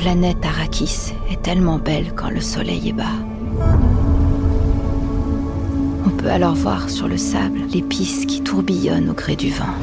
planète Arrakis est tellement belle quand le soleil est bas. On peut alors voir sur le sable l'épice qui tourbillonne au gré du vent.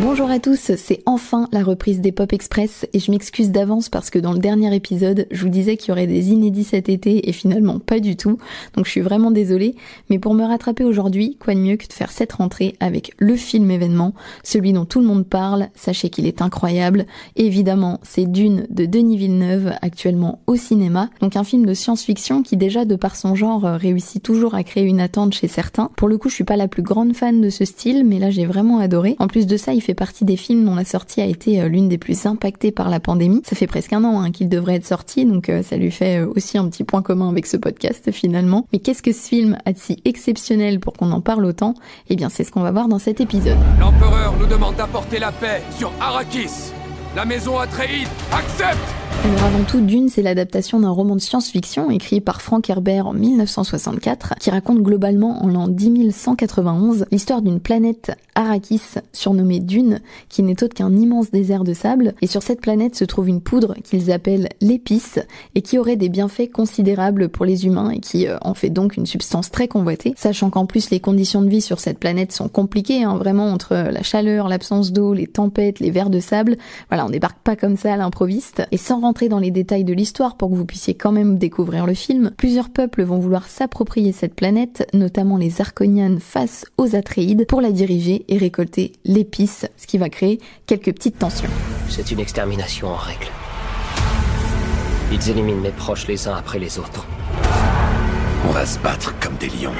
Bonjour à tous, c'est enfin la reprise des Pop Express et je m'excuse d'avance parce que dans le dernier épisode, je vous disais qu'il y aurait des inédits cet été et finalement pas du tout, donc je suis vraiment désolée, mais pour me rattraper aujourd'hui, quoi de mieux que de faire cette rentrée avec le film événement, celui dont tout le monde parle, sachez qu'il est incroyable, évidemment c'est Dune de Denis Villeneuve, actuellement au cinéma, donc un film de science-fiction qui déjà de par son genre réussit toujours à créer une attente chez certains. Pour le coup je suis pas la plus grande fan de ce style, mais là j'ai vraiment adoré. En plus de ça, il fait partie des films dont la sortie a été euh, l'une des plus impactées par la pandémie. Ça fait presque un an hein, qu'il devrait être sorti, donc euh, ça lui fait euh, aussi un petit point commun avec ce podcast finalement. Mais qu'est-ce que ce film a de si exceptionnel pour qu'on en parle autant? Eh bien c'est ce qu'on va voir dans cet épisode. L'empereur nous demande d'apporter la paix sur Arrakis. La maison Atreides accepte alors avant tout, Dune, c'est l'adaptation d'un roman de science-fiction écrit par Frank Herbert en 1964, qui raconte globalement en l'an 10191 l'histoire d'une planète Arrakis surnommée Dune, qui n'est autre qu'un immense désert de sable. Et sur cette planète se trouve une poudre qu'ils appellent l'épice et qui aurait des bienfaits considérables pour les humains et qui euh, en fait donc une substance très convoitée. Sachant qu'en plus les conditions de vie sur cette planète sont compliquées, hein, vraiment entre la chaleur, l'absence d'eau, les tempêtes, les vers de sable. Voilà, on débarque pas comme ça à l'improviste. Et sans rentrer dans les détails de l'histoire pour que vous puissiez quand même découvrir le film, plusieurs peuples vont vouloir s'approprier cette planète, notamment les Arconianes face aux Atreides, pour la diriger et récolter l'épice, ce qui va créer quelques petites tensions. C'est une extermination en règle. Ils éliminent mes proches les uns après les autres. On va se battre comme des lions.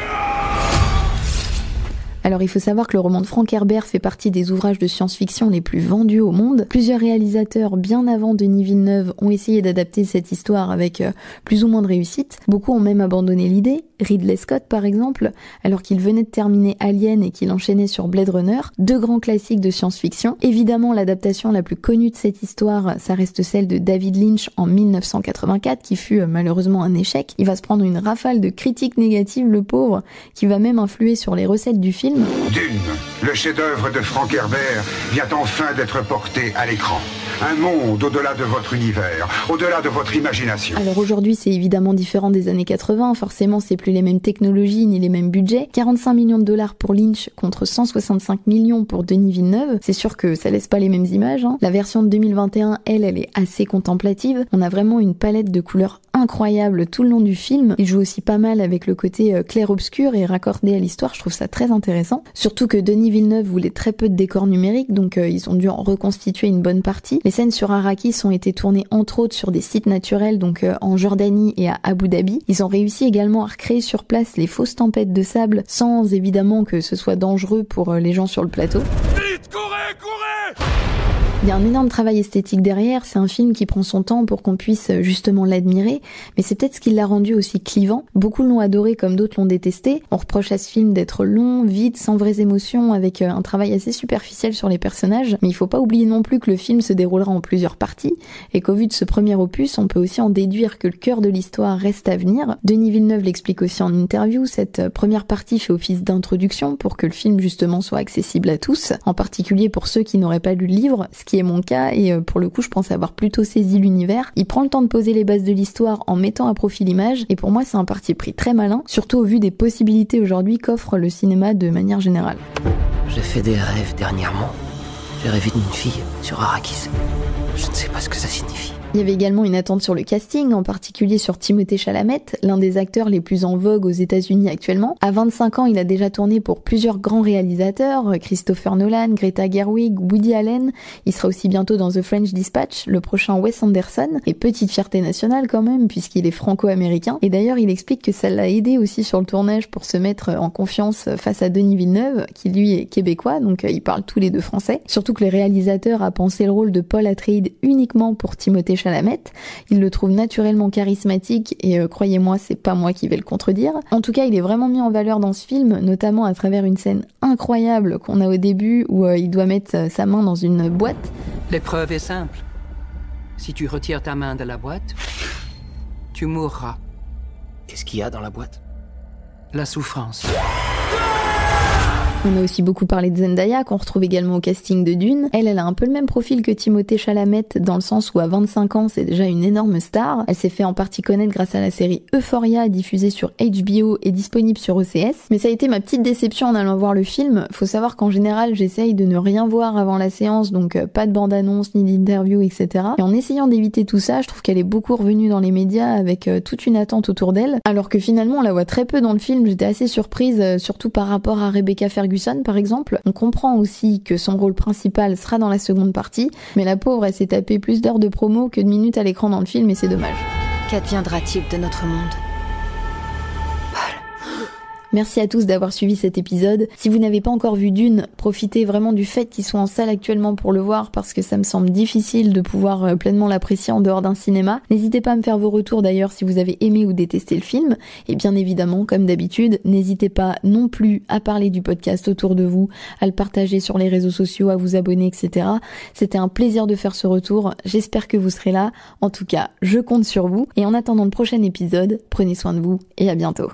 Alors il faut savoir que le roman de Frank Herbert fait partie des ouvrages de science-fiction les plus vendus au monde. Plusieurs réalisateurs bien avant Denis Villeneuve ont essayé d'adapter cette histoire avec euh, plus ou moins de réussite. Beaucoup ont même abandonné l'idée. Ridley Scott par exemple, alors qu'il venait de terminer Alien et qu'il enchaînait sur Blade Runner, deux grands classiques de science-fiction. Évidemment l'adaptation la plus connue de cette histoire, ça reste celle de David Lynch en 1984 qui fut euh, malheureusement un échec. Il va se prendre une rafale de critiques négatives le pauvre, qui va même influer sur les recettes du film Dune, le chef-d'œuvre de Frank Herbert, vient enfin d'être porté à l'écran. Un monde au-delà de votre univers, au-delà de votre imagination. Alors aujourd'hui, c'est évidemment différent des années 80. Forcément, c'est plus les mêmes technologies ni les mêmes budgets. 45 millions de dollars pour Lynch contre 165 millions pour Denis Villeneuve. C'est sûr que ça laisse pas les mêmes images. Hein. La version de 2021, elle, elle est assez contemplative. On a vraiment une palette de couleurs incroyable tout le long du film. Il joue aussi pas mal avec le côté euh, clair-obscur et raccordé à l'histoire. Je trouve ça très intéressant. Surtout que Denis Villeneuve voulait très peu de décors numériques, donc euh, ils ont dû en reconstituer une bonne partie. Les scènes sur Arrakis ont été tournées entre autres sur des sites naturels, donc euh, en Jordanie et à Abu Dhabi. Ils ont réussi également à recréer sur place les fausses tempêtes de sable, sans évidemment que ce soit dangereux pour les gens sur le plateau. Vite, courez, courez il y a un énorme travail esthétique derrière, c'est un film qui prend son temps pour qu'on puisse euh, justement l'admirer, mais c'est peut-être ce qui l'a rendu aussi clivant. Beaucoup l'ont adoré comme d'autres l'ont détesté. On reproche à ce film d'être long, vide, sans vraies émotions, avec euh, un travail assez superficiel sur les personnages, mais il faut pas oublier non plus que le film se déroulera en plusieurs parties, et qu'au vu de ce premier opus, on peut aussi en déduire que le cœur de l'histoire reste à venir. Denis Villeneuve l'explique aussi en interview, cette euh, première partie fait office d'introduction pour que le film justement soit accessible à tous, en particulier pour ceux qui n'auraient pas lu le livre, ce qui est mon cas et euh, pour le coup je pense avoir plutôt saisi l'univers. Il prend le temps de poser les bases de l'histoire en mettant à profit l'image et pour moi c'est un parti pris très malin, surtout au vu des possibilités aujourd'hui qu'offre le cinéma de manière générale. J'ai fait des rêves dernièrement. J'ai rêvé d'une fille sur Arrakis. Je ne sais pas ce que signifie. Il y avait également une attente sur le casting, en particulier sur Timothée Chalamet, l'un des acteurs les plus en vogue aux États-Unis actuellement. À 25 ans, il a déjà tourné pour plusieurs grands réalisateurs, Christopher Nolan, Greta Gerwig, Woody Allen. Il sera aussi bientôt dans The French Dispatch, le prochain Wes Anderson. Et petite fierté nationale quand même, puisqu'il est franco-américain. Et d'ailleurs, il explique que ça l'a aidé aussi sur le tournage pour se mettre en confiance face à Denis Villeneuve, qui lui est québécois, donc euh, ils parlent tous les deux français. Surtout que le réalisateur a pensé le rôle de Paul Atreides uniquement pour Timothée Chalamet. Il le trouve naturellement charismatique et euh, croyez-moi, c'est pas moi qui vais le contredire. En tout cas, il est vraiment mis en valeur dans ce film, notamment à travers une scène incroyable qu'on a au début où euh, il doit mettre euh, sa main dans une boîte. L'épreuve est simple. Si tu retires ta main de la boîte, tu mourras. Qu'est-ce qu'il y a dans la boîte? La souffrance. On a aussi beaucoup parlé de Zendaya, qu'on retrouve également au casting de Dune. Elle, elle a un peu le même profil que Timothée Chalamet, dans le sens où à 25 ans, c'est déjà une énorme star. Elle s'est fait en partie connaître grâce à la série Euphoria, diffusée sur HBO et disponible sur OCS. Mais ça a été ma petite déception en allant voir le film. Faut savoir qu'en général, j'essaye de ne rien voir avant la séance, donc euh, pas de bande-annonce, ni d'interview, etc. Et en essayant d'éviter tout ça, je trouve qu'elle est beaucoup revenue dans les médias avec euh, toute une attente autour d'elle. Alors que finalement, on la voit très peu dans le film. J'étais assez surprise, euh, surtout par rapport à Rebecca Ferguson par exemple. On comprend aussi que son rôle principal sera dans la seconde partie, mais la pauvre, elle s'est tapée plus d'heures de promo que de minutes à l'écran dans le film et c'est dommage. Qu'adviendra-t-il de notre monde? Merci à tous d'avoir suivi cet épisode. Si vous n'avez pas encore vu Dune, profitez vraiment du fait qu'ils sont en salle actuellement pour le voir parce que ça me semble difficile de pouvoir euh, pleinement l'apprécier en dehors d'un cinéma. N'hésitez pas à me faire vos retours d'ailleurs si vous avez aimé ou détesté le film. Et bien évidemment, comme d'habitude, n'hésitez pas non plus à parler du podcast autour de vous, à le partager sur les réseaux sociaux, à vous abonner, etc. C'était un plaisir de faire ce retour. J'espère que vous serez là. En tout cas, je compte sur vous. Et en attendant le prochain épisode, prenez soin de vous et à bientôt.